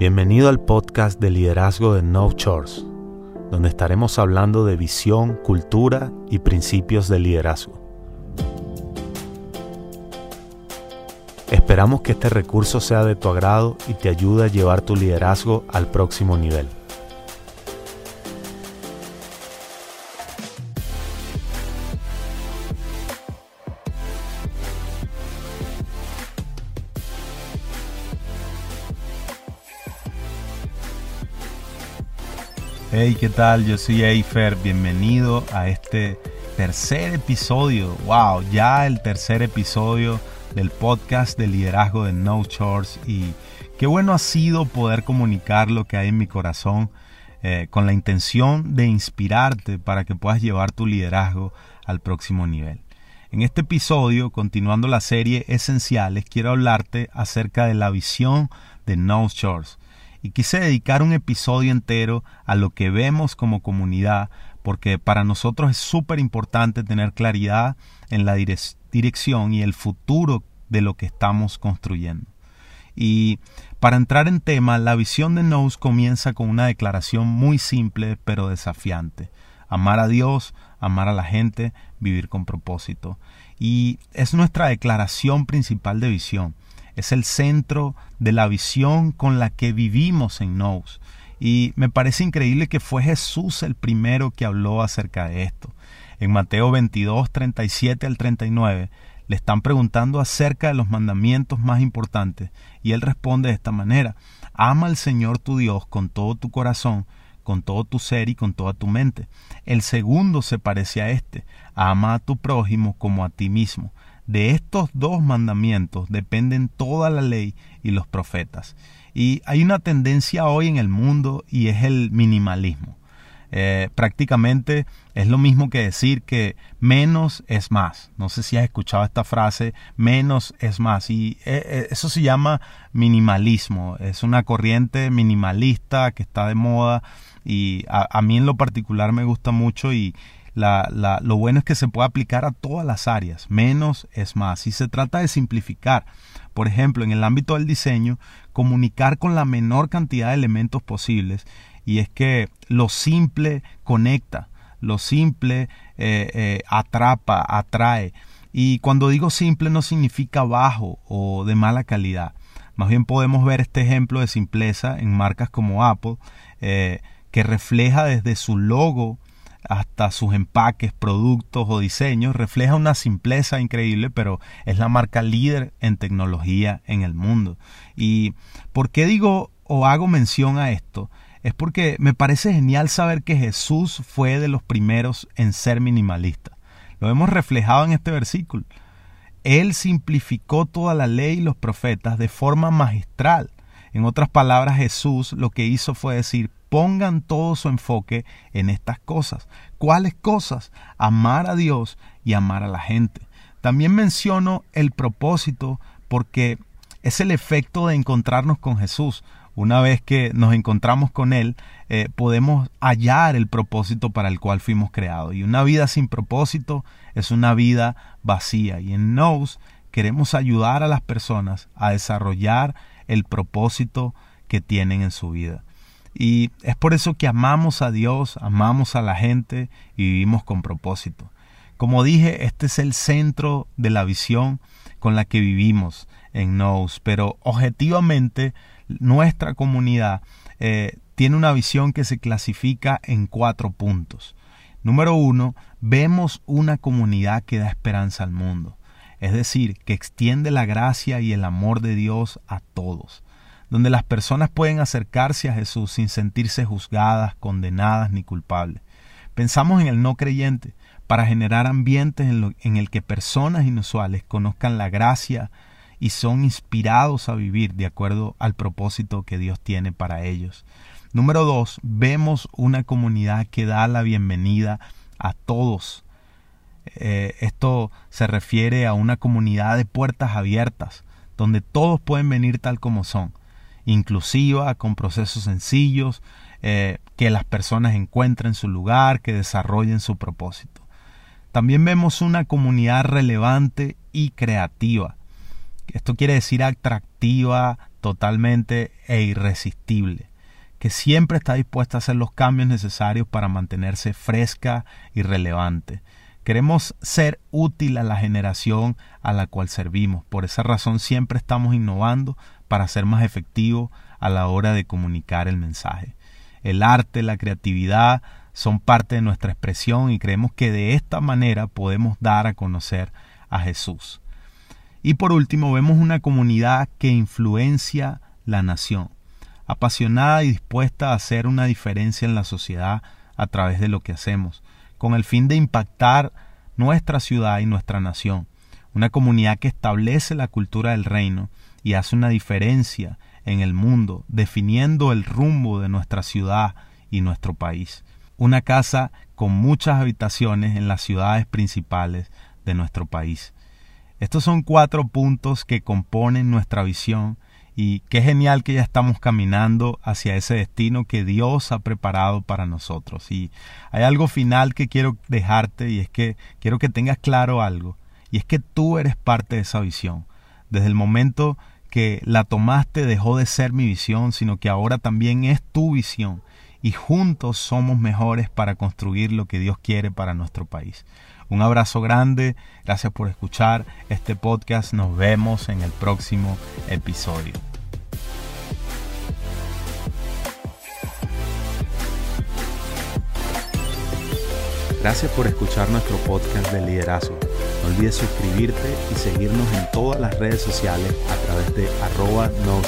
Bienvenido al podcast de liderazgo de No Chores, donde estaremos hablando de visión, cultura y principios de liderazgo. Esperamos que este recurso sea de tu agrado y te ayude a llevar tu liderazgo al próximo nivel. Hey, ¿qué tal? Yo soy Eifer. Bienvenido a este tercer episodio. Wow, ya el tercer episodio del podcast de liderazgo de No Chores. Y qué bueno ha sido poder comunicar lo que hay en mi corazón eh, con la intención de inspirarte para que puedas llevar tu liderazgo al próximo nivel. En este episodio, continuando la serie Esenciales, quiero hablarte acerca de la visión de No Chores y quise dedicar un episodio entero a lo que vemos como comunidad, porque para nosotros es súper importante tener claridad en la dirección y el futuro de lo que estamos construyendo. Y para entrar en tema, la visión de Nous comienza con una declaración muy simple pero desafiante. Amar a Dios, amar a la gente, vivir con propósito. Y es nuestra declaración principal de visión es el centro de la visión con la que vivimos en Nous. Y me parece increíble que fue Jesús el primero que habló acerca de esto. En Mateo 22, 37 al 39, le están preguntando acerca de los mandamientos más importantes y él responde de esta manera, ama al Señor tu Dios con todo tu corazón, con todo tu ser y con toda tu mente. El segundo se parece a este, ama a tu prójimo como a ti mismo. De estos dos mandamientos dependen toda la ley y los profetas. Y hay una tendencia hoy en el mundo y es el minimalismo. Eh, prácticamente es lo mismo que decir que menos es más. No sé si has escuchado esta frase, menos es más. Y eh, eh, eso se llama minimalismo. Es una corriente minimalista que está de moda y a mí en lo particular me gusta mucho y, lo bueno es que se puede aplicar a todas las áreas. Menos es más. Y se trata de simplificar. Por ejemplo, en el ámbito del diseño, comunicar con la menor cantidad de elementos posibles. Y es que lo simple conecta, lo simple eh, eh, atrapa, atrae. Y cuando digo simple no significa bajo o de mala calidad. Más bien podemos ver este ejemplo de simpleza en marcas como Apple, eh, que refleja desde su logo hasta sus empaques, productos o diseños, refleja una simpleza increíble, pero es la marca líder en tecnología en el mundo. ¿Y por qué digo o hago mención a esto? Es porque me parece genial saber que Jesús fue de los primeros en ser minimalista. Lo hemos reflejado en este versículo. Él simplificó toda la ley y los profetas de forma magistral. En otras palabras, Jesús lo que hizo fue decir, pongan todo su enfoque en estas cosas. ¿Cuáles cosas? Amar a Dios y amar a la gente. También menciono el propósito porque es el efecto de encontrarnos con Jesús. Una vez que nos encontramos con Él, eh, podemos hallar el propósito para el cual fuimos creados. Y una vida sin propósito es una vida vacía. Y en Nous queremos ayudar a las personas a desarrollar el propósito que tienen en su vida. Y es por eso que amamos a Dios, amamos a la gente y vivimos con propósito. Como dije, este es el centro de la visión con la que vivimos en Nous, pero objetivamente nuestra comunidad eh, tiene una visión que se clasifica en cuatro puntos. Número uno, vemos una comunidad que da esperanza al mundo, es decir, que extiende la gracia y el amor de Dios a todos donde las personas pueden acercarse a Jesús sin sentirse juzgadas, condenadas ni culpables. Pensamos en el no creyente para generar ambientes en, en el que personas inusuales conozcan la gracia y son inspirados a vivir de acuerdo al propósito que Dios tiene para ellos. Número dos, vemos una comunidad que da la bienvenida a todos. Eh, esto se refiere a una comunidad de puertas abiertas, donde todos pueden venir tal como son, inclusiva, con procesos sencillos, eh, que las personas encuentren su lugar, que desarrollen su propósito. También vemos una comunidad relevante y creativa. Esto quiere decir atractiva, totalmente e irresistible, que siempre está dispuesta a hacer los cambios necesarios para mantenerse fresca y relevante. Queremos ser útil a la generación a la cual servimos. Por esa razón siempre estamos innovando para ser más efectivos a la hora de comunicar el mensaje. El arte, la creatividad son parte de nuestra expresión y creemos que de esta manera podemos dar a conocer a Jesús. Y por último, vemos una comunidad que influencia la nación, apasionada y dispuesta a hacer una diferencia en la sociedad a través de lo que hacemos, con el fin de impactar nuestra ciudad y nuestra nación. Una comunidad que establece la cultura del reino y hace una diferencia en el mundo, definiendo el rumbo de nuestra ciudad y nuestro país. Una casa con muchas habitaciones en las ciudades principales de nuestro país. Estos son cuatro puntos que componen nuestra visión y qué genial que ya estamos caminando hacia ese destino que Dios ha preparado para nosotros. Y hay algo final que quiero dejarte y es que quiero que tengas claro algo y es que tú eres parte de esa visión. Desde el momento que la tomaste dejó de ser mi visión, sino que ahora también es tu visión y juntos somos mejores para construir lo que Dios quiere para nuestro país. Un abrazo grande, gracias por escuchar este podcast, nos vemos en el próximo episodio. Gracias por escuchar nuestro podcast de liderazgo. No olvides suscribirte y seguirnos en todas las redes sociales a través de arroba no